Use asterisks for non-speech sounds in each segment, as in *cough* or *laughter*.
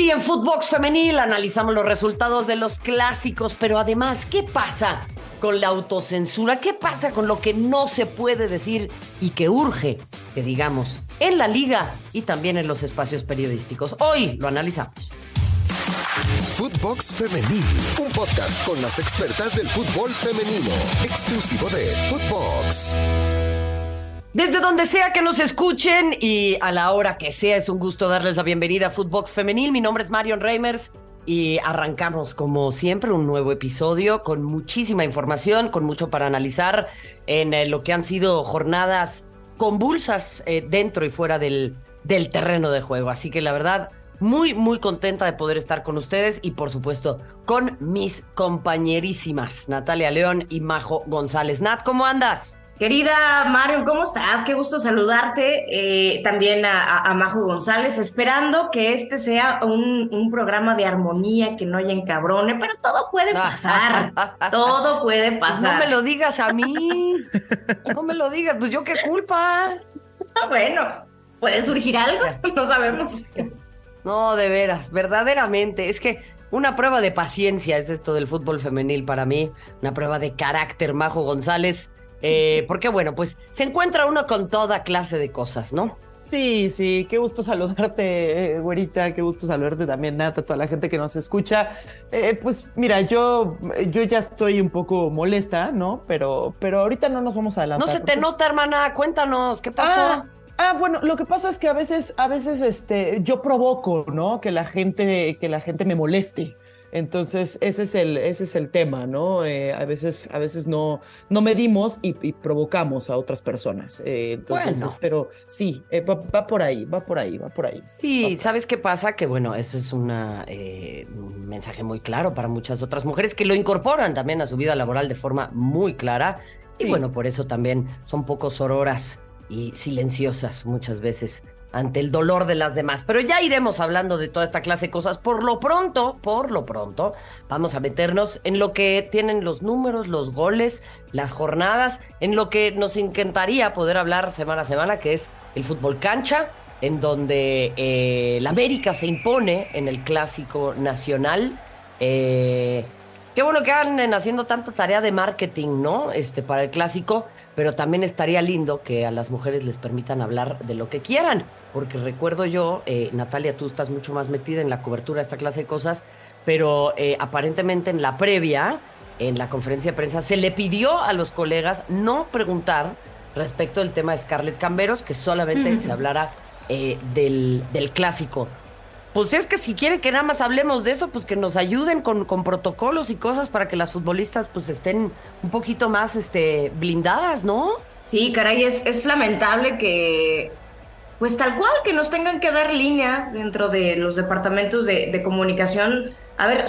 Hoy en Footbox Femenil analizamos los resultados de los clásicos, pero además, ¿qué pasa con la autocensura? ¿Qué pasa con lo que no se puede decir y que urge que digamos en la liga y también en los espacios periodísticos? Hoy lo analizamos. Footbox Femenil, un podcast con las expertas del fútbol femenino, exclusivo de Footbox. Desde donde sea que nos escuchen y a la hora que sea, es un gusto darles la bienvenida a Footbox Femenil. Mi nombre es Marion Reimers y arrancamos como siempre un nuevo episodio con muchísima información, con mucho para analizar en eh, lo que han sido jornadas convulsas eh, dentro y fuera del, del terreno de juego. Así que la verdad, muy, muy contenta de poder estar con ustedes y por supuesto con mis compañerísimas, Natalia León y Majo González. Nat, ¿cómo andas? Querida Mario, ¿cómo estás? Qué gusto saludarte. Eh, también a, Majo González, esperando que este sea un, programa de armonía, que no haya encabrone, pero todo puede pasar. *laughs* todo puede pasar. Pues no me lo digas a mí. *laughs* No me lo digas, pues yo qué culpa. bueno, puede surgir algo, no sabemos. No, de veras, verdaderamente. Es que una prueba de paciencia es esto del fútbol femenil para mí, una prueba de carácter, Majo González. Eh, porque bueno, pues se encuentra uno con toda clase de cosas, ¿no? Sí, sí, qué gusto saludarte, eh, güerita, qué gusto saludarte también, Nata, toda la gente que nos escucha. Eh, pues mira, yo, yo ya estoy un poco molesta, ¿no? Pero, pero ahorita no nos vamos a adelantar. No se te nota, hermana, cuéntanos, ¿qué pasó? Ah, ah, bueno, lo que pasa es que a veces, a veces, este, yo provoco, ¿no? Que la gente, que la gente me moleste. Entonces, ese es el, ese es el tema, ¿no? Eh, a veces, a veces no, no medimos y, provocamos a otras personas. Eh, entonces, pero sí, eh, va, por ahí, va por ahí, va por ahí. Sí, ¿sabes qué pasa? Que bueno, eso es una, un mensaje muy claro para muchas otras mujeres que lo incorporan también a su vida laboral de forma muy clara. Y bueno, por eso también son poco sororas y silenciosas muchas veces ante el dolor de las demás. Pero ya iremos hablando de toda esta clase de cosas. Por lo pronto, por lo pronto, vamos a meternos en lo que tienen los números, los goles, las jornadas, en lo que nos encantaría poder hablar semana a semana, que es el fútbol cancha, en donde eh, la América se impone en el clásico nacional. Eh, qué bueno que anden haciendo tanta tarea de marketing, ¿no? Este, para el clásico pero también estaría lindo que a las mujeres les permitan hablar de lo que quieran porque recuerdo yo, eh, Natalia, tú estás mucho más metida en la cobertura de esta clase de cosas, pero eh, aparentemente en la previa, en la conferencia de prensa, se le pidió a los colegas no preguntar respecto del tema de Scarlett Camberos, que solamente se hablara eh, del, del, clásico. Pues es que si quieren que nada más hablemos de eso, pues que nos ayuden con, con protocolos y cosas para que las futbolistas pues estén un poquito más este, blindadas, ¿no? Sí, caray, es, es lamentable que pues tal cual, que nos tengan que dar línea dentro de los departamentos de, comunicación. A ver,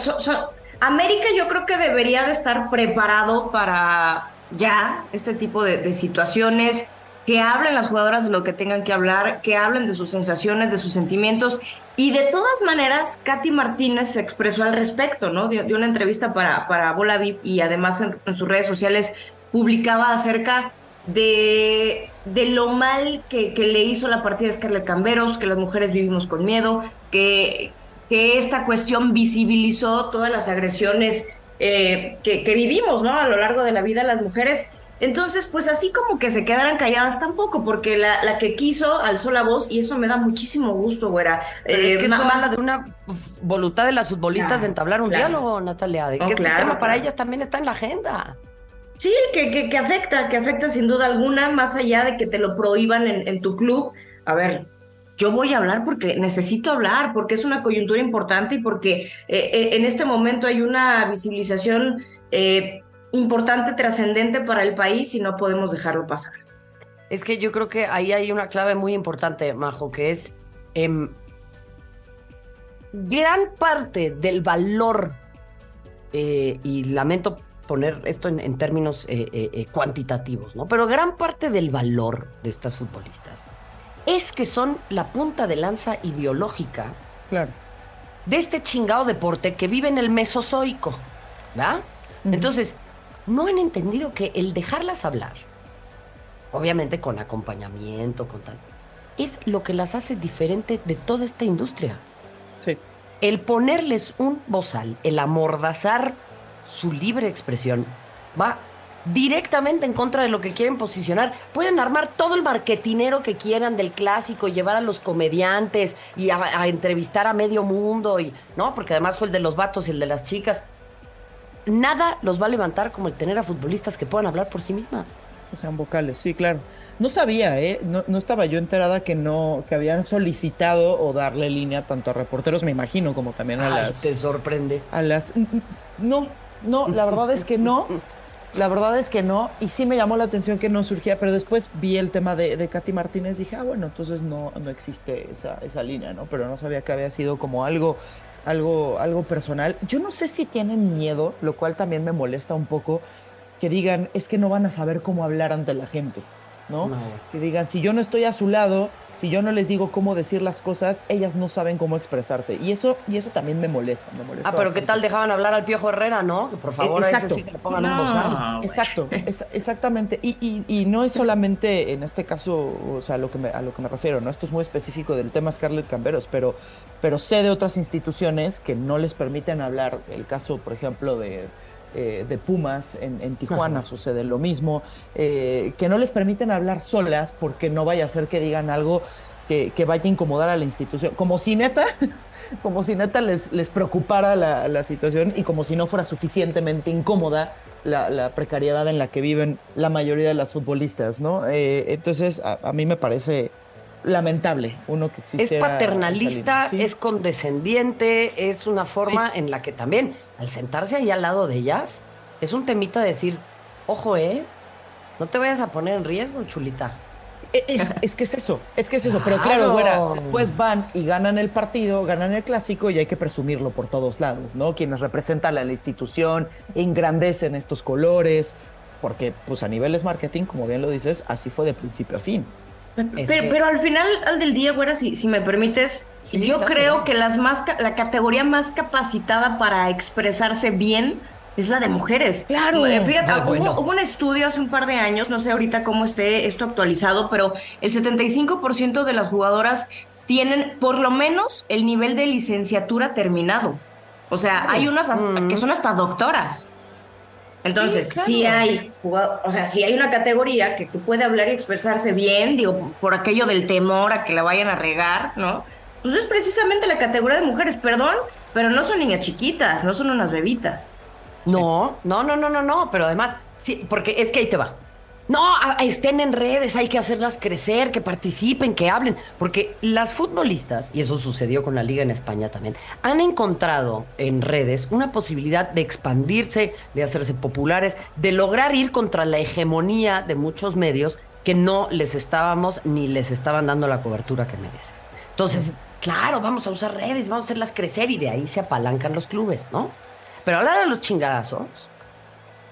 América yo creo que debería de estar preparado para ya este tipo de, situaciones, que hablen las jugadoras de lo que tengan que hablar, que hablen de sus sensaciones, de sus sentimientos. Y de todas maneras, Katy Martínez se expresó al respecto, ¿no? Dio, una entrevista para, para Bola VIP y además en sus redes sociales publicaba acerca de, de lo mal que, que, le hizo la partida de Scarlett Camberos, que las mujeres vivimos con miedo, que, que esta cuestión visibilizó todas las agresiones eh, que, que, vivimos ¿no? a lo largo de la vida las mujeres. Entonces, pues así como que se quedaran calladas tampoco, porque la, la que quiso alzó la voz y eso me da muchísimo gusto, güera. es eh, que eso habla de una voluntad de las futbolistas de entablar un diálogo, Natalia, de que este tema para ellas también está en la agenda. Sí, que, que, afecta, que afecta sin duda alguna, más allá de que te lo prohíban en, tu club. A ver, yo voy a hablar porque necesito hablar, porque es una coyuntura importante y porque eh, eh, en este momento hay una visibilización eh, importante, trascendente para el país y no podemos dejarlo pasar. Es que yo creo que ahí hay una clave muy importante, Majo, que es em, gran parte del valor, y lamento poner esto en, términos eh, eh, eh, cuantitativos, ¿no? Pero gran parte del valor de estas futbolistas es que son la punta de lanza ideológica claro. de este chingado deporte que vive en el mesozoico, ¿verdad? Entonces, no han entendido que el dejarlas hablar, obviamente con acompañamiento, con tal, es lo que las hace diferente de toda esta industria. Sí. el ponerles un bozal, el amordazar su libre expresión, va directamente en contra de lo que quieren posicionar. Pueden armar todo el marketinero que quieran del clásico, llevar a los comediantes y a, entrevistar a medio mundo, y, ¿no? Porque además fue el de los vatos y el de las chicas. Nada los va a levantar como el tener a futbolistas que puedan hablar por sí mismas. O sean vocales, sí, claro. No sabía, ¿eh? No, no, estaba yo enterada que no, que habían solicitado o darle línea tanto a reporteros, me imagino, como también a las. ¿Te sorprende? A las. No, no, la verdad es que no. La verdad es que no, y sí me llamó la atención que no surgía, pero después vi el tema de, Katy Martínez, dije, ah, bueno, entonces no, no existe esa, esa línea, ¿no? Pero no sabía que había sido como algo, algo, algo personal. Yo no sé si tienen miedo, lo cual también me molesta un poco, que digan, es que no van a saber cómo hablar ante la gente. ¿No? Que digan, si yo no estoy a su lado, si yo no les digo cómo decir las cosas, ellas no saben cómo expresarse. Y eso, y eso también me molesta, me molesta. Ah, pero ¿qué tal dejaban hablar al Piojo Herrera, no? Que por favor, Exacto. sí que le pongan un bozal. *laughs* Exacto, exactamente. Y, y, no es solamente en este caso, o sea, a lo, que me, a lo que me refiero, ¿no? Esto es muy específico del tema Scarlett Camberos, pero, pero sé de otras instituciones que no les permiten hablar. El caso, por ejemplo, de eh, de Pumas en, Tijuana sucede lo mismo, eh, que no les permiten hablar solas porque no vaya a ser que digan algo que, vaya a incomodar a la institución, como si neta, *laughs* como si neta les, les preocupara la, situación y como si no fuera suficientemente incómoda la, precariedad en la que viven la mayoría de las futbolistas, ¿no? Eh, entonces, a, mí me parece lamentable uno que Es paternalista, es condescendiente, es una forma en la que también, al sentarse ahí al lado de ellas, es un temita de decir, ojo, ¿eh? No te vayas a poner en riesgo, chulita. E, es, *laughs* que es eso, es que es eso, pero claro, después van y ganan el partido, ganan el clásico y hay que presumirlo por todos lados, ¿no? Quienes representan a la institución, engrandecen estos colores, porque pues a niveles marketing, como bien lo dices, así fue de principio a fin. Pero, al final al del día, güera, si, si me permites, yo creo que las más, la categoría más capacitada para expresarse bien es la de mujeres. Claro. Eh, fíjate, ah, hubo, un estudio hace un par de años, no sé ahorita cómo esté esto actualizado, pero el 75% de las jugadoras tienen por lo menos el nivel de licenciatura terminado. O sea, hay unas que son hasta doctoras. Entonces, si hay, o sea, si hay una categoría que tú puede hablar y expresarse bien, digo, por aquello del temor a que la vayan a regar, ¿no? Pues es precisamente la categoría de mujeres, perdón, pero no son niñas chiquitas, no son unas bebitas. No, no, no, no, no, no, pero además, sí, porque es que ahí te va. No, estén en redes, hay que hacerlas crecer, que participen, que hablen, porque las futbolistas, y eso sucedió con la liga en España también, han encontrado en redes una posibilidad de expandirse, de hacerse populares, de lograr ir contra la hegemonía de muchos medios que no les estábamos ni les estaban dando la cobertura que merecen. Entonces, claro, vamos a usar redes, vamos a hacerlas crecer y de ahí se apalancan los clubes, ¿no? Pero hablar de los chingadazos,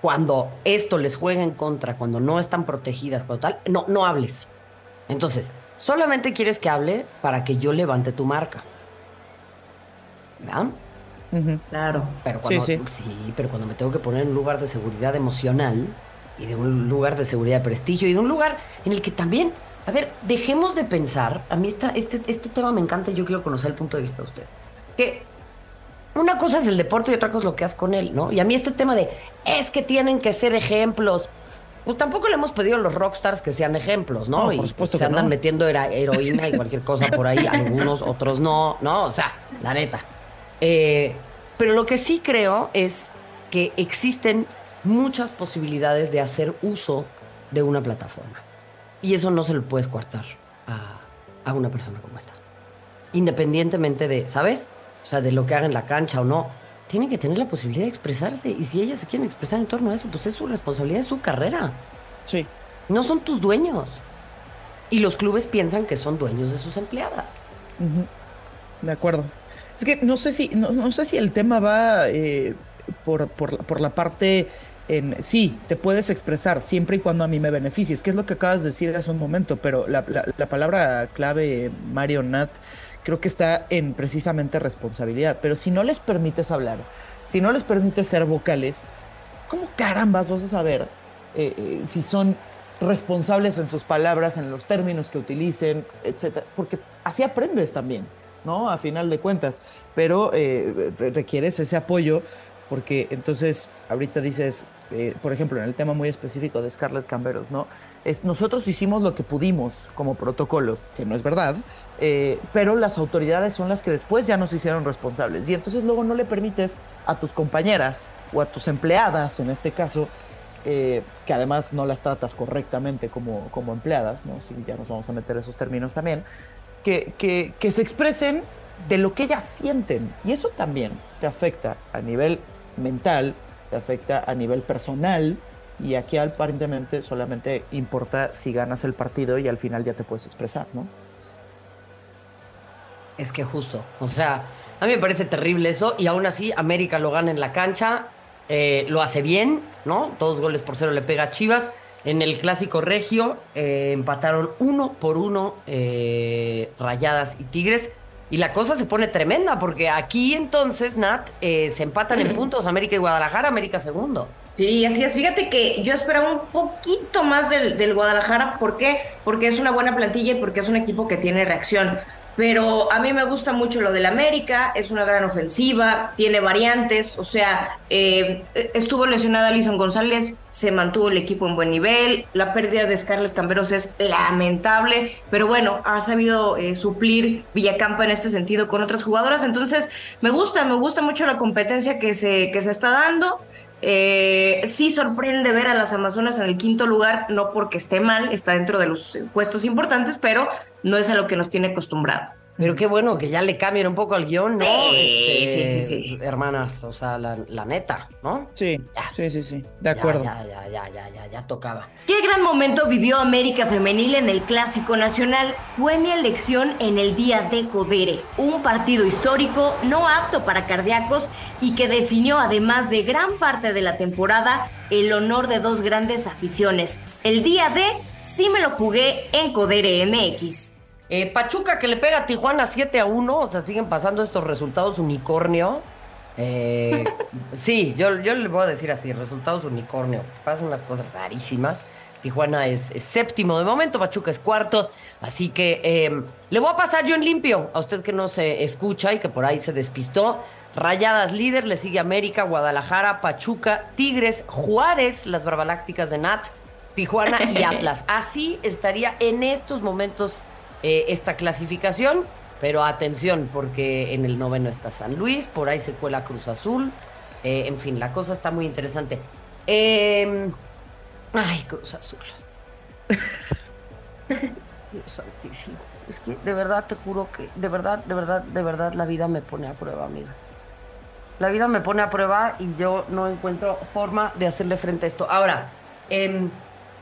cuando esto les juega en contra, cuando no están protegidas, cuando tal, no, no hables. Entonces, solamente quieres que hable para que yo levante tu marca. ¿Verdad? Claro. Pero cuando, sí, sí. pero cuando me tengo que poner en un lugar de seguridad emocional y de un lugar de seguridad de prestigio y de un lugar en el que también, a ver, dejemos de pensar, a mí este, este tema me encanta y yo quiero conocer el punto de vista de ustedes, que una cosa es el deporte y otra cosa es lo que haces con él, ¿no? Y a mí este tema de es que tienen que ser ejemplos. Pues tampoco le hemos pedido a los rockstars que sean ejemplos, ¿no? y se andan metiendo heroína y cualquier cosa por ahí, *laughs* algunos, otros no, ¿no? O sea, la neta. Eh, pero lo que sí creo es que existen muchas posibilidades de hacer uso de una plataforma. Y eso no se lo puedes coartar a, a una persona como esta. Independientemente de, ¿sabes? O sea, de lo que haga en la cancha o no, tienen que tener la posibilidad de expresarse. Y si ellas se quieren expresar en torno a eso, pues es su responsabilidad, es su carrera. Sí. No son tus dueños. Y los clubes piensan que son dueños de sus empleadas. De acuerdo. Es que no sé si, no, sé si el tema va eh, por, por, la parte en sí, te puedes expresar siempre y cuando a mí me beneficies, que es lo que acabas de decir hace un momento, pero la, la palabra clave, Mario Nat, creo que está en precisamente responsabilidad. Pero si no les permites hablar, si no les permites ser vocales, ¿cómo carambas vas a saber eh, eh, si son responsables en sus palabras, en los términos que utilicen, etcétera? Porque así aprendes también. ¿no? A final de cuentas, pero eh, requieres ese apoyo porque entonces ahorita dices, eh, por ejemplo, en el tema muy específico de Scarlett Camberos, ¿no? Es, nosotros hicimos lo que pudimos como protocolo, que no es verdad, eh, pero las autoridades son las que después ya nos hicieron responsables. Y entonces luego no le permites a tus compañeras o a tus empleadas, en este caso, eh, que además no las tratas correctamente como, como empleadas, ¿no? Si ya nos vamos a meter esos términos también, que, que, que se expresen de lo que ellas sienten. Y eso también te afecta a nivel mental, te afecta a nivel personal. Y aquí aparentemente solamente importa si ganas el partido y al final ya te puedes expresar, ¿no? Es que justo, o sea, a mí me parece terrible eso y aún así América lo gana en la cancha, eh, lo hace bien, ¿no? Dos goles por cero le pega a Chivas. En el clásico regio eh, empataron uno por uno eh, Rayadas y Tigres. Y la cosa se pone tremenda porque aquí entonces, Nat, eh, se empatan en puntos América y Guadalajara, América segundo. Sí, así es. Fíjate que yo esperaba un poquito más del, del Guadalajara. ¿Por qué? Porque es una buena plantilla y porque es un equipo que tiene reacción pero a mí me gusta mucho lo del América, es una gran ofensiva, tiene variantes, o sea, eh, estuvo lesionada Alison González, se mantuvo el equipo en buen nivel, la pérdida de Scarlett Camberos es lamentable, pero bueno, ha sabido eh, suplir Villacampa en este sentido con otras jugadoras, entonces me gusta, me gusta mucho la competencia que se, que se está dando. Eh, sí sorprende ver a las Amazonas en el quinto lugar, no porque esté mal, está dentro de los puestos importantes, pero no es a lo que nos tiene acostumbrado. Pero qué bueno que ya le cambien un poco al guion, ¿no? Sí, este, sí, sí, sí. Hermanas, o sea, la, neta, ¿no? Sí, sí, sí, sí, de acuerdo. Ya, ya, ya, ya, ya, ya, tocaba. Qué gran momento vivió América Femenil en el Clásico Nacional. Fue mi elección en el día de Codere, un partido histórico no apto para cardíacos y que definió, además de gran parte de la temporada, el honor de dos grandes aficiones. El día de sí me lo jugué en Codere MX. Eh, Pachuca que le pega a Tijuana 7 a 1, o sea, siguen pasando estos resultados unicornio. Eh, *laughs* sí, yo, yo le voy a decir así, resultados unicornio. Pasan unas cosas rarísimas. Tijuana es, es séptimo de momento, Pachuca es cuarto. Así que eh, le voy a pasar yo en limpio a usted que no se escucha y que por ahí se despistó. Rayadas líder, le sigue América, Guadalajara, Pachuca, Tigres, Juárez, las barbalácticas de Nat, Tijuana y *laughs* Atlas. Así estaría en estos momentos eh, esta clasificación. Pero atención, porque en el noveno está San Luis, por ahí se cuela Cruz Azul. Eh, en fin, la cosa está muy interesante. Eh, ay, Cruz Azul. *laughs* Dios santísimo. Es que de verdad te juro que, de verdad, de verdad, de verdad, la vida me pone a prueba, amigas. La vida me pone a prueba y yo no encuentro forma de hacerle frente a esto. Ahora, em,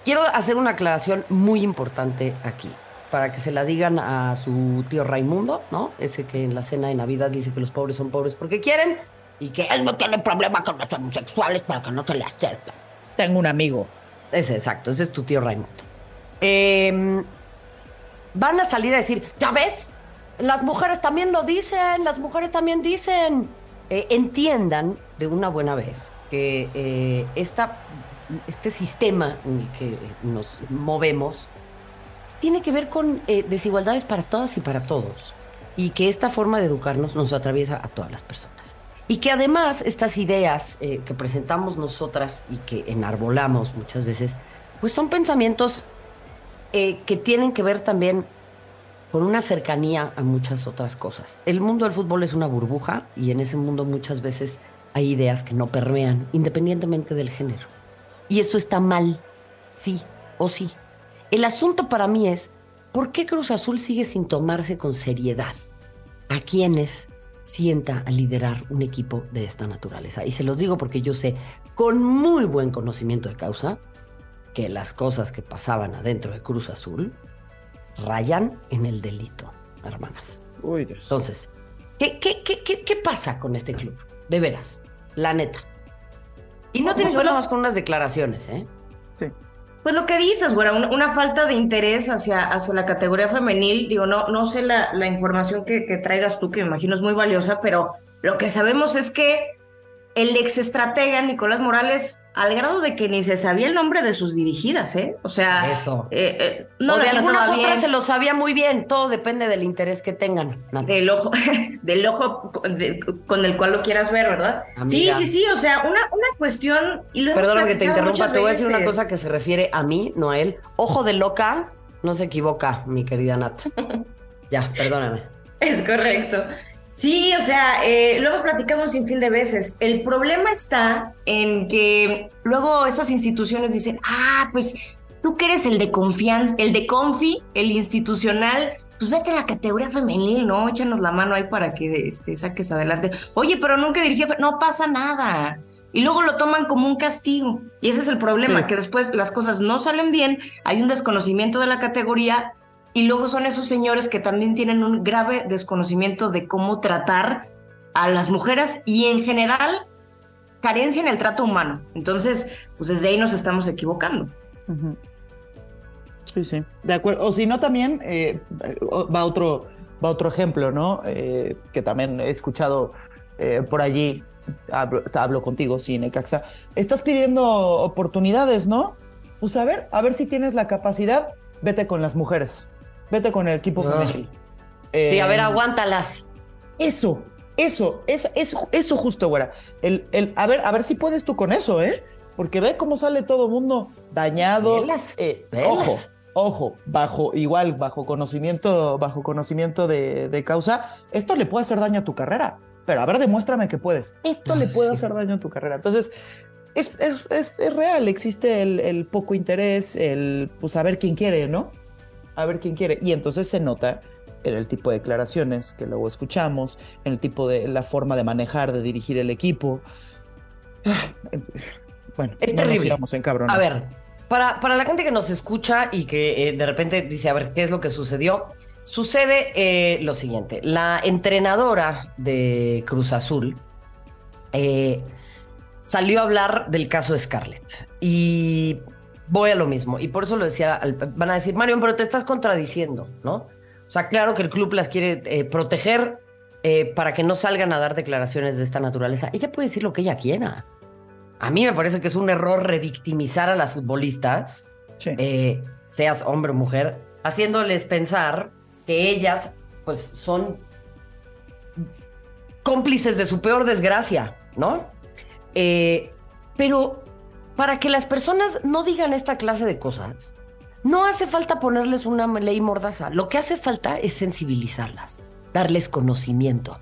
quiero hacer una aclaración muy importante aquí para que se la digan a su tío Raimundo, ¿no? Ese que en la cena de Navidad dice que los pobres son pobres porque quieren y que él no tiene problema con los homosexuales para que no se le acerquen. Tengo un amigo. Ese, exacto, ese es tu tío Raimundo. Eh, van a salir a decir, ¿ya ves? Las mujeres también lo dicen, las mujeres también dicen. Eh, entiendan de una buena vez que eh, esta, este sistema en el que nos movemos tiene que ver con eh, desigualdades para todas y para todos. Y que esta forma de educarnos nos atraviesa a todas las personas. Y que además estas ideas eh, que presentamos nosotras y que enarbolamos muchas veces, pues son pensamientos eh, que tienen que ver también con una cercanía a muchas otras cosas. El mundo del fútbol es una burbuja y en ese mundo muchas veces hay ideas que no permean independientemente del género. Y eso está mal, sí o sí. El asunto para mí es, ¿por qué Cruz Azul sigue sin tomarse con seriedad a quienes sienta a liderar un equipo de esta naturaleza? Y se los digo porque yo sé, con muy buen conocimiento de causa, que las cosas que pasaban adentro de Cruz Azul rayan en el delito, hermanas. Uy, Dios. Entonces, ¿qué, qué, qué, qué, qué pasa con este club? De veras, la neta. Y no tiene que ver nada más con unas declaraciones, ¿eh? Sí. Pues lo que dices, güera, una, una falta de interés hacia, hacia la categoría femenil. Digo, no, no sé la, la información que, que traigas tú, que me imagino es muy valiosa, pero lo que sabemos es que el ex estratega Nicolás Morales, al grado de que ni se sabía el nombre de sus dirigidas, ¿eh? O sea, Eso. eh, eh, no o de algunas otras bien. se lo sabía muy bien. Todo depende del interés que tengan. Nati. del ojo, *laughs* del ojo con, de- con el cual lo quieras ver, ¿verdad? Sí, Amiga. sí, sí, o sea, una, una cuestión. Y lo Perdona que te interrumpa, te voy a decir una cosa que se refiere a mí, no a él. Ojo de loca, no se equivoca, mi querida Nat. *laughs* ya, perdóname. Es correcto. Sí, o sea, eh, lo hemos platicado un sinfín de veces. El problema está en que luego esas instituciones dicen, ah, pues tú que eres el de confianza, el de confi, el institucional, pues vete a la categoría femenil, ¿no? Échanos la mano ahí para que este, saques adelante. Oye, pero nunca dirigí, no pasa nada. Y luego lo toman como un castigo. Y ese es el problema, Sí. que después las cosas no salen bien, hay un desconocimiento de la categoría y luego son esos señores que también tienen un grave desconocimiento de cómo tratar a las mujeres y en general carencia en el trato humano. Entonces, pues desde ahí nos estamos equivocando. Sí, sí. De acuerdo. O si no, también eh, va otro, va otro ejemplo, ¿no? Eh, que también he escuchado eh, por allí. Hablo, contigo, sí. Estás pidiendo oportunidades, ¿no? Pues a ver, a ver si tienes la capacidad. Vete con las mujeres. Vete con el equipo Ah. femenil. Sí, a Eh, ver, aguántalas. Eso, eso, es, eso, eso justo, güera. El, el, a ver, a ver si puedes tú con eso, ¿eh? Porque ve cómo sale todo mundo dañado. Velas, Eh, velas. Ojo, ojo, bajo, igual, bajo conocimiento, bajo conocimiento de, de causa, esto le puede hacer daño a tu carrera. Pero a ver, demuéstrame que puedes. Esto le Ay, puede sí. hacer daño a tu carrera. Entonces, es, es, es, es real, existe el, el poco interés, el pues a ver quién quiere, ¿no? A ver quién quiere. Y entonces se nota en el tipo de declaraciones que luego escuchamos, en el tipo de la forma de manejar, de dirigir el equipo. *sighs* Bueno, Es no nos terrible. sigamos encabronando. A ver, para, para la gente que nos escucha y que eh, de repente dice, a ver, ¿qué es lo que sucedió? Sucede eh, lo siguiente, la entrenadora de Cruz Azul eh, salió a hablar del caso de Scarlett y voy a lo mismo y por eso lo decía, al- van a decir, Mario, pero te estás contradiciendo, ¿no? O sea, claro que el club las quiere eh, proteger eh, para que no salgan a dar declaraciones de esta naturaleza. Ella puede decir lo que ella quiera. A mí me parece que es un error revictimizar a las futbolistas, Sí. eh, seas hombre o mujer, haciéndoles pensar que ellas, pues, son cómplices de su peor desgracia, ¿no? Pero para que las personas no digan esta clase de cosas, no hace falta ponerles una ley mordaza. Lo que hace falta es sensibilizarlas, darles conocimiento,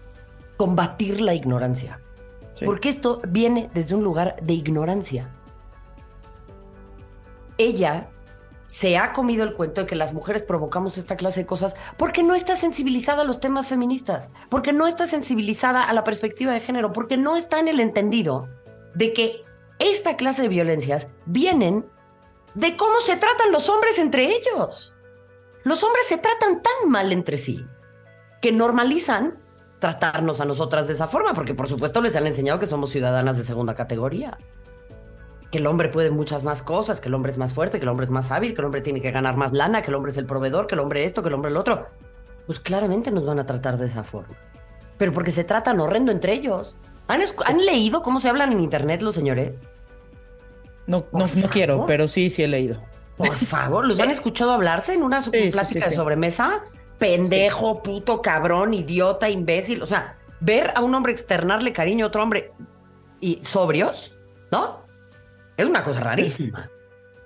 combatir la ignorancia. Sí. Porque esto viene desde un lugar de ignorancia. Ella se ha comido el cuento de que las mujeres provocamos esta clase de cosas porque no está sensibilizada a los temas feministas, porque no está sensibilizada a la perspectiva de género, porque no está en el entendido de que esta clase de violencias vienen de cómo se tratan los hombres entre ellos. Los hombres se tratan tan mal entre sí que normalizan tratarnos a nosotras de esa forma, porque por supuesto les han enseñado que somos ciudadanas de segunda categoría. Que el hombre puede muchas más cosas, que el hombre es más fuerte, que el hombre es más hábil, que el hombre tiene que ganar más lana, que el hombre es el proveedor, que el hombre esto, que el hombre el otro. Pues claramente nos van a tratar de esa forma. Pero porque se tratan horrendo entre ellos. ¿Han, ¿han leído cómo se hablan en internet los señores? No, no, no quiero, pero sí, sí he leído. Por *laughs* favor, ¿los han escuchado hablarse en una Sí, plática sí, de sí. sobremesa? Pendejo, puto, cabrón, idiota, imbécil. O sea, ver a un hombre externarle cariño a otro hombre y sobrios, ¿no? Es una cosa rarísima.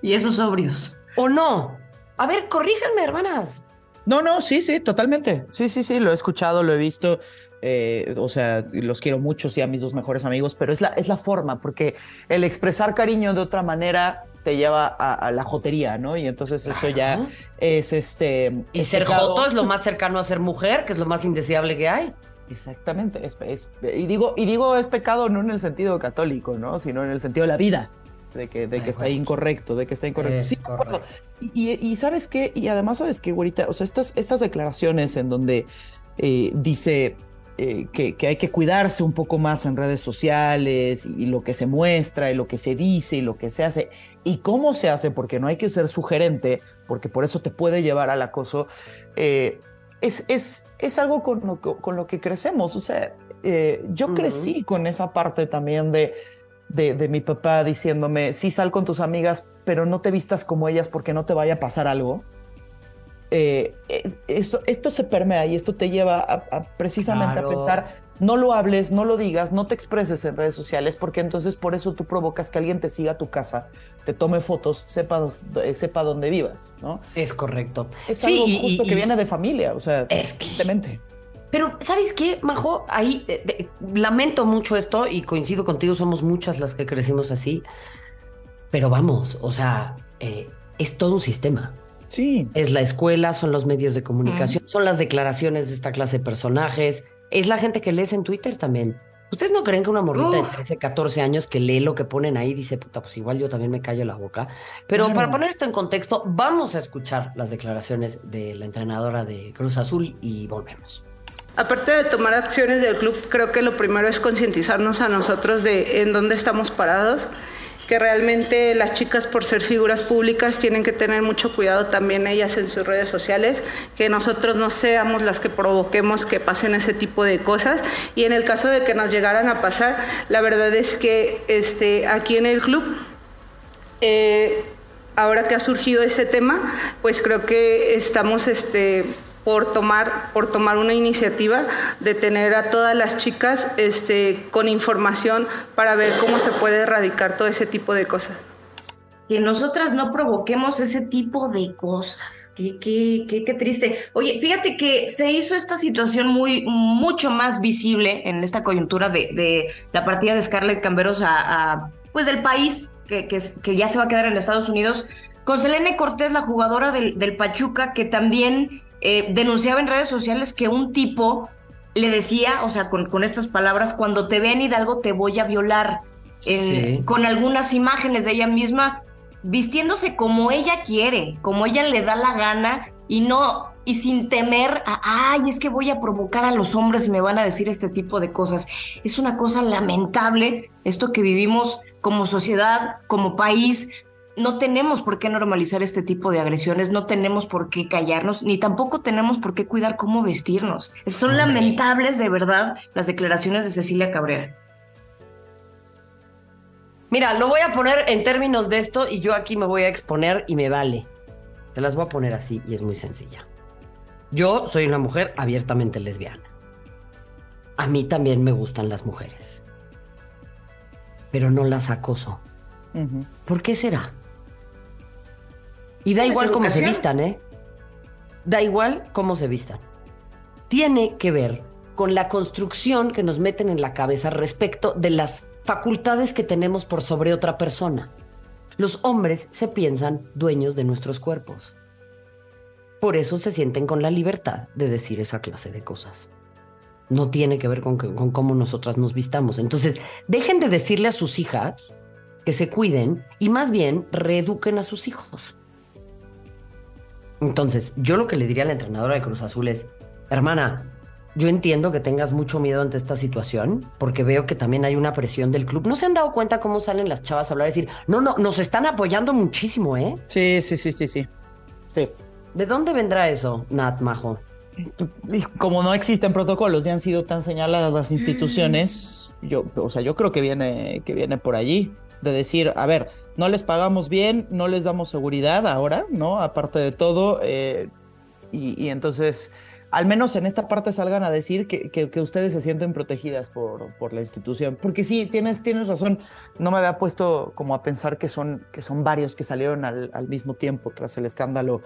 Y esos sobrios. ¿O no? A ver, corríjanme, hermanas. No, no, sí, sí, totalmente. Sí, sí, sí, lo he escuchado, lo he visto. Eh, o sea, los quiero mucho, sí, a mis dos mejores amigos, pero es la, es la forma, porque el expresar cariño de otra manera te lleva a, a la jotería, ¿no? Y entonces eso ya es este. Y ser pecado. joto es lo más cercano a ser mujer, que es lo más indeseable que hay. Exactamente. es- es- y, digo, y digo es pecado no en el sentido católico, ¿no? Sino en el sentido de la vida. De que, de Ay, que está incorrecto, de que está incorrecto. Sí, de acuerdo. correcto. Y sabes qué, y además sabes qué, güerita, o sea, estas, estas declaraciones en donde eh, dice eh, que, que hay que cuidarse un poco más en redes sociales y, lo que se muestra y lo que se dice y lo que se hace y cómo se hace, porque no hay que ser sugerente, porque por eso te puede llevar al acoso, eh, es, es, es algo con lo, que- con lo que crecemos. O sea, Eh, yo crecí con esa parte también de, de, de, mi papá diciéndome, sí, sal con tus amigas, pero no te vistas como ellas porque no te vaya a pasar algo. Eh, esto, esto se permea y esto te lleva a, precisamente a pensar, no lo hables, no lo digas, no te expreses en redes sociales, porque entonces por eso tú provocas que alguien te siga a tu casa, te tome fotos, sepa, sepa dónde vivas, ¿no? Es correcto. Es algo justo que viene de familia, o sea, es Pero, ¿sabes qué, Majo? Ahí eh, lamento mucho esto y coincido contigo, somos muchas las que crecimos así. Pero vamos, o sea, eh, es todo un sistema. Sí. Es la escuela, son los medios de comunicación, son las declaraciones de esta clase de personajes, es la gente que lees en Twitter también. ¿Ustedes no creen que una morrita de 13, 14 años que lee lo que ponen ahí dice, puta, pues igual yo también me callo la boca? Pero para poner esto en contexto, vamos a escuchar las declaraciones de la entrenadora de Cruz Azul y volvemos. Aparte de tomar acciones del club, creo que lo primero es concientizarnos a nosotros de en dónde estamos parados que realmente las chicas por ser figuras públicas tienen que tener mucho cuidado también ellas en sus redes sociales, que nosotros no seamos las que provoquemos que pasen ese tipo de cosas. Y en el caso de que nos llegaran a pasar, la verdad es que este, aquí en el club... Eh, ahora que ha surgido ese tema, pues creo que estamos este, por tomar, por tomar una iniciativa de tener a todas las chicas este, con información para ver cómo se puede erradicar todo ese tipo de cosas. Que nosotras no provoquemos ese tipo de cosas. Qué, qué, qué, qué, triste. Oye, fíjate que se hizo esta situación muy, mucho más visible en esta coyuntura de, de la partida de Scarlett Camberos a, pues del país que, que, que, ya se va a quedar en Estados Unidos, con Selene Cortés, la jugadora del, del Pachuca, que también eh, denunciaba en redes sociales que un tipo le decía, o sea, con, con estas palabras, cuando te vean Hidalgo te voy a violar, con algunas imágenes de ella misma vistiéndose como ella quiere, como ella le da la gana y no y sin temer a, ay, es que voy a provocar a los hombres y me van a decir este tipo de cosas. Es una cosa lamentable esto que vivimos como sociedad, como país, no tenemos por qué normalizar este tipo de agresiones, no tenemos por qué callarnos, ni tampoco tenemos por qué cuidar cómo vestirnos. Son lamentables de verdad las declaraciones de Cecilia Cabrera. Mira, lo voy a poner en términos de esto y yo aquí me voy a exponer y me vale. Se las voy a poner así y es muy sencilla. Yo soy una mujer abiertamente lesbiana. A mí también me gustan las mujeres. Pero no las acoso. ¿Por qué será? Y da igual cómo se vistan, ¿eh? Da igual cómo se vistan. Tiene que ver con la construcción que nos meten en la cabeza respecto de las facultades que tenemos por sobre otra persona. Los hombres se piensan dueños de nuestros cuerpos. Por eso se sienten con la libertad de decir esa clase de cosas. No tiene que ver con, con cómo nosotras nos vistamos. Entonces, dejen de decirle a sus hijas que se cuiden y más bien reeduquen a sus hijos. Entonces, yo lo que le diría a la entrenadora de Cruz Azul es, hermana, yo entiendo que tengas mucho miedo ante esta situación, porque veo que también hay una presión del club. ¿No se han dado cuenta cómo salen las chavas a hablar y decir, no, no, nos están apoyando muchísimo, ¿eh? Sí, sí, sí, sí, sí. Sí. ¿De dónde vendrá eso, Nat Majo? Como no existen protocolos y han sido tan señaladas las instituciones, yo, o sea, yo creo que viene, que viene por allí, de decir, a ver, no les pagamos bien, no les damos seguridad ahora, ¿no? Aparte de todo, eh, y, entonces, al menos en esta parte salgan a decir que, que, ustedes se sienten protegidas por, por, la institución. Porque sí, tienes, tienes razón, no me había puesto como a pensar que son, que son varios que salieron al, al mismo tiempo tras el escándalo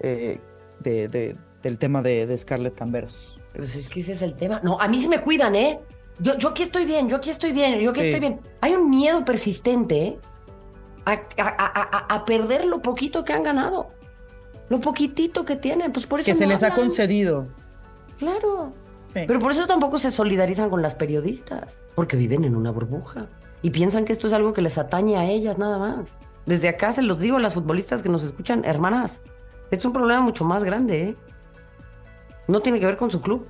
eh, de, de, del tema de, de Scarlett Camberos. Pues es que ese es el tema. No, a mí sí me cuidan, ¿eh? Yo, yo aquí estoy bien, yo aquí estoy bien, yo aquí estoy bien. Hay un miedo persistente a, perder lo poquito que han ganado. Lo poquitito que tienen, pues por eso. Que se les ha concedido. Claro. Pero por eso tampoco se solidarizan con las periodistas, porque viven en una burbuja y piensan que esto es algo que les atañe a ellas nada más. Desde acá se los digo a las futbolistas que nos escuchan, hermanas, es un problema mucho más grande, ¿eh? No tiene que ver con su club.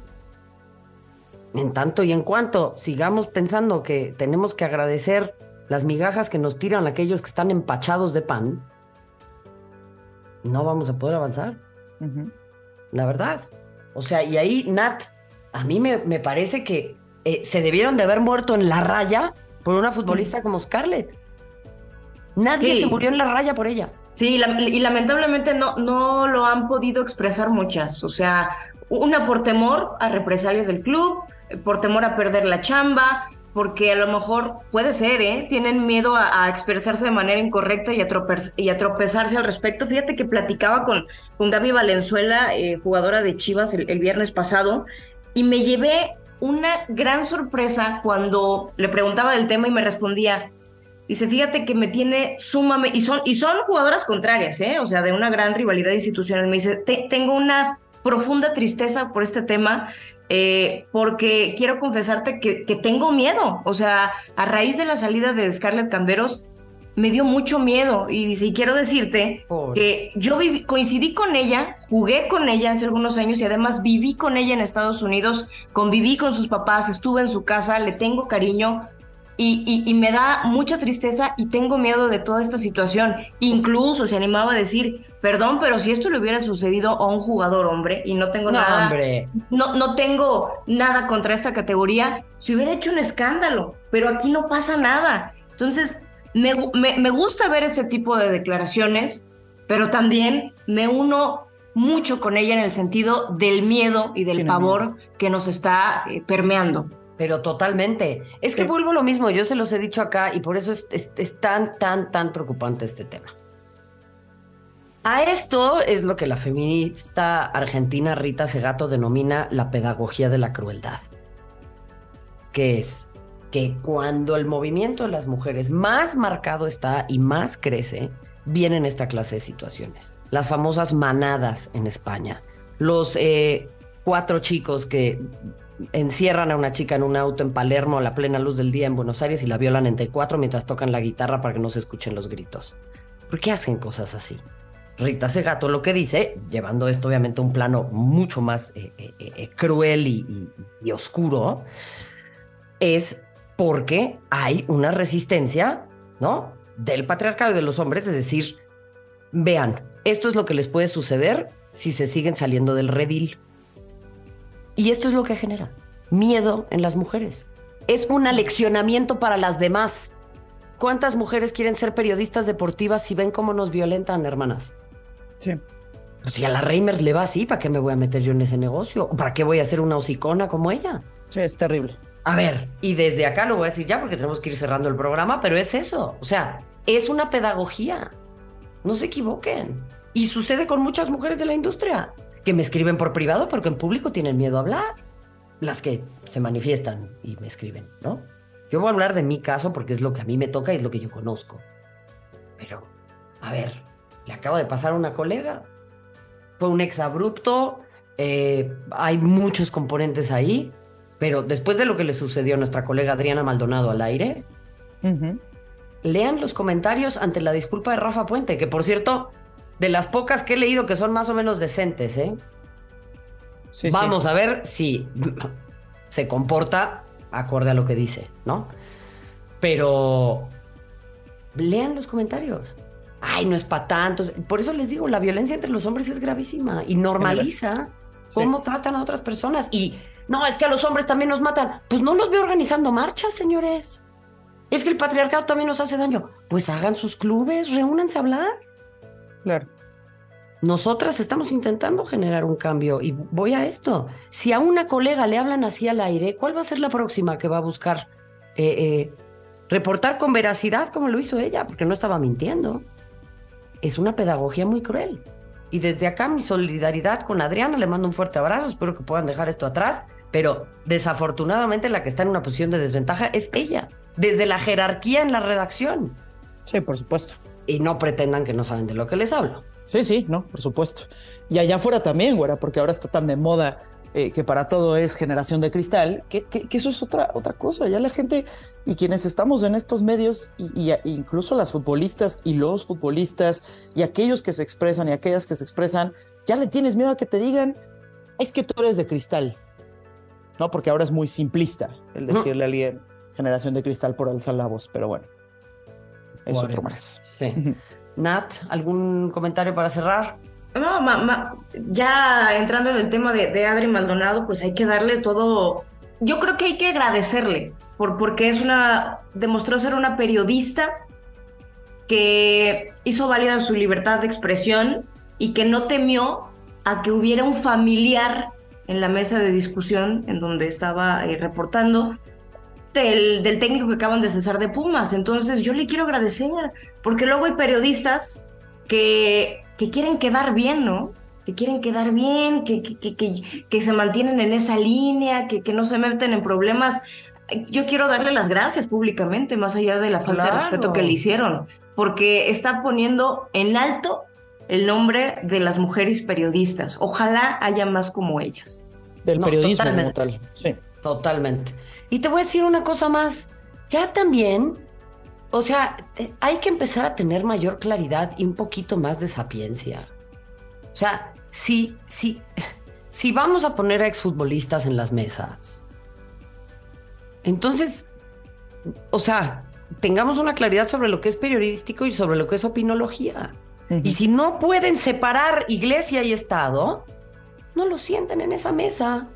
En tanto y en cuanto sigamos pensando que tenemos que agradecer las migajas que nos tiran aquellos que están empachados de pan, no vamos a poder avanzar. La verdad. O sea, y ahí, Nat, a mí me, me parece que eh, se debieron de haber muerto en la raya por una futbolista como Scarlett. Nadie Sí. se murió en la raya por ella. Sí, la- y lamentablemente no, no lo han podido expresar muchas. O sea, una por temor a represalias del club, por temor a perder la chamba, porque a lo mejor puede ser, ¿eh? Tienen miedo a, a expresarse de manera incorrecta y a, y a tropezarse al respecto. Fíjate que platicaba con, con Gaby Valenzuela, eh, jugadora de Chivas, el, el viernes pasado, y me llevé una gran sorpresa cuando le preguntaba del tema y me respondía, Dice, fíjate que me tiene sumamente, y son, y son jugadoras contrarias, ¿eh? O sea, de una gran rivalidad institucional. Me dice, "Te- tengo una profunda tristeza por este tema, eh, porque quiero confesarte que, que tengo miedo. O sea, a raíz de la salida de Scarlett Camberos, me dio mucho miedo. Y y quiero decirte que yo viví- coincidí con ella, jugué con ella hace algunos años y además viví con ella en Estados Unidos, conviví con sus papás, estuve en su casa, le tengo cariño y, y- y me da mucha tristeza y tengo miedo de toda esta situación. Incluso se animaba a decir, perdón, pero si esto le hubiera sucedido a un jugador hombre y no tengo No, nada, hombre. no, no tengo nada contra esta categoría, se hubiera hecho un escándalo, pero aquí no pasa nada. Entonces, me, me- me gusta ver este tipo de declaraciones, pero también me uno mucho con ella en el sentido del miedo y del pavor que nos está eh, permeando. Pero totalmente. Es que Sí. vuelvo lo mismo, yo se los he dicho acá y por eso es, es- es tan, tan, tan preocupante este tema. A esto es lo que la feminista argentina Rita Segato denomina la pedagogía de la crueldad. Que es que cuando el movimiento de las mujeres más marcado está y más crece, vienen esta clase de situaciones. Las famosas manadas en España. Los eh, cuatro chicos que encierran a una chica en un auto en Palermo a la plena luz del día en Buenos Aires y la violan entre cuatro mientras tocan la guitarra para que no se escuchen los gritos. ¿Por qué hacen cosas así? Rita Segato lo que dice, llevando esto obviamente a un plano mucho más eh, eh, eh, cruel y, y- oscuro, es porque hay una resistencia, ¿no? Del patriarcado y de los hombres, es decir, vean, esto es lo que les puede suceder si se siguen saliendo del redil. Y esto es lo que genera miedo en las mujeres. Es un aleccionamiento para las demás. ¿Cuántas mujeres quieren ser periodistas deportivas si ven cómo nos violentan, hermanas? Sí. Pues si a la Reimers le va así, ¿para qué me voy a meter yo en ese negocio? ¿O para qué voy a ser una hocicona como ella? Sí, es terrible. A ver, y desde acá lo voy a decir ya porque tenemos que ir cerrando el programa, pero es eso. O sea, es una pedagogía. No se equivoquen. Y sucede con muchas mujeres de la industria que me escriben por privado porque en público tienen miedo a hablar. Las que se manifiestan y me escriben, ¿no? Yo voy a hablar de mi caso porque es lo que a mí me toca y es lo que yo conozco. Pero, a ver, le acaba de pasar a una colega. Fue un exabrupto. eh, hay muchos componentes ahí. Pero después de lo que le sucedió a nuestra colega Adriana Maldonado al aire, lean los comentarios ante la disculpa de Rafa Puente, que por cierto, de las pocas que he leído que son más o menos decentes, ¿eh? Sí, sí. Vamos a ver si se comporta acorde a lo que dice, ¿no? Pero lean los comentarios. Ay, no es para tanto. Por eso les digo, la violencia entre los hombres es gravísima y normaliza Sí. cómo tratan a otras personas. Y no, es que a los hombres también nos matan. Pues no los veo organizando marchas, señores. Es que el patriarcado también nos hace daño. Pues hagan sus clubes, reúnanse a hablar. Claro. Nosotras estamos intentando generar un cambio y voy a esto. Si a una colega le hablan así al aire, ¿cuál va a ser la próxima que va a buscar eh, eh, reportar con veracidad como lo hizo ella? Porque no estaba mintiendo. Es una pedagogía muy cruel. Y desde acá mi solidaridad con Adriana, le mando un fuerte abrazo, espero que puedan dejar esto atrás, pero desafortunadamente la que está en una posición de desventaja es ella, desde la jerarquía en la redacción. Sí, por supuesto. Y no pretendan que no saben de lo que les hablo. Sí, sí, no, por supuesto. Y allá afuera también, güera, porque ahora está tan de moda eh, que para todo es generación de cristal, que, que- que eso es otra, otra cosa. Ya la gente y quienes estamos en estos medios, y, y incluso las futbolistas y los futbolistas, y aquellos que se expresan y aquellas que se expresan, ya le tienes miedo a que te digan, es que tú eres de cristal. No, porque ahora es muy simplista el decirle a alguien generación de cristal por alzar la voz, pero bueno, es otro más. Sí. Nat, ¿algún comentario para cerrar? No, ma- ma- ya entrando en el tema de, de Adri Maldonado, pues hay que darle todo, yo creo que hay que agradecerle, por, porque es una, demostró ser una periodista que hizo válida su libertad de expresión y que no temió a que hubiera un familiar en la mesa de discusión en donde estaba eh, reportando del, del, técnico que acaban de cesar de Pumas. Entonces yo le quiero agradecer, porque luego hay periodistas que, que quieren quedar bien, ¿no? Que quieren quedar bien, que, que, que, que se mantienen en esa línea, que, que no se meten en problemas. Yo quiero darle las gracias públicamente, más allá de la falta claro. de respeto que le hicieron, porque está poniendo en alto el nombre de las mujeres periodistas. Ojalá haya más como ellas. Del no, periodismo totalmente, tal. Sí. Totalmente. Y te voy a decir una cosa más. Ya también, o sea, hay que empezar a tener mayor claridad y un poquito más de sapiencia. O sea, si, si, si vamos a poner a exfutbolistas en las mesas, entonces, o sea, tengamos una claridad sobre lo que es periodístico y sobre lo que es opinología. Y si no pueden separar iglesia y Estado, no lo sienten en esa mesa.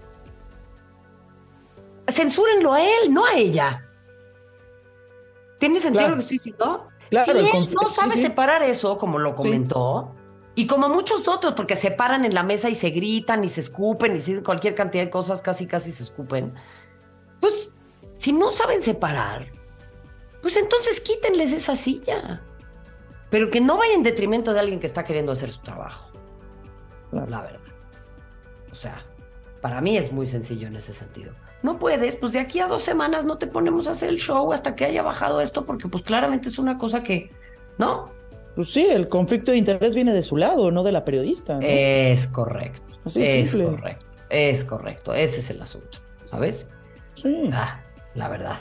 Censúrenlo a él, no a ella. ¿Tiene sentido Claro. lo que estoy diciendo? Claro, si él no sabe sí, separar eso, como lo comentó, y como muchos otros, porque se paran en la mesa y se gritan y se escupen y se dicen cualquier cantidad de cosas, casi casi se escupen, pues si no saben separar, pues entonces quítenles esa silla. Pero que no vaya en detrimento de alguien que está queriendo hacer su trabajo. Claro. La verdad. O sea, para mí es muy sencillo en ese sentido. No puedes, pues de aquí a dos semanas no te ponemos a hacer el show hasta que haya bajado esto, porque pues claramente es una cosa que, ¿no? Pues sí, el conflicto de interés viene de su lado, no de la periodista. ¿no? Es correcto. Así es simple. correcto. Es correcto. Ese es el asunto, ¿sabes? Sí. Ah, la verdad.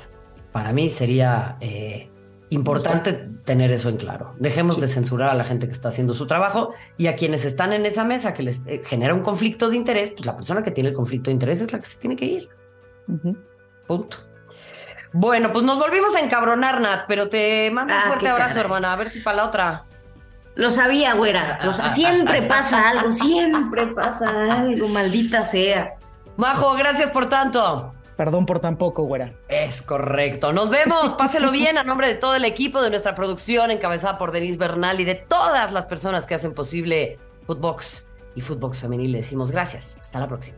Para mí sería eh, importante tener eso en claro. Dejemos de censurar a la gente que está haciendo su trabajo y a quienes están en esa mesa que les eh, genera un conflicto de interés, pues la persona que tiene el conflicto de interés es la que se tiene que ir. Punto. Bueno, pues nos volvimos a encabronar, Nat, pero te mando un Ah, fuerte abrazo, caray. hermana. A ver si para la otra. Lo sabía, güera. Lo sa- siempre pasa algo, siempre pasa algo, maldita sea. Majo, gracias por tanto. Perdón por tan poco, güera. Es correcto. Nos vemos. Páselo bien a nombre de todo el equipo de nuestra producción, encabezada por Denise Bernal y de todas las personas que hacen posible Footbox y Footbox Femenil. Le decimos gracias. Hasta la próxima.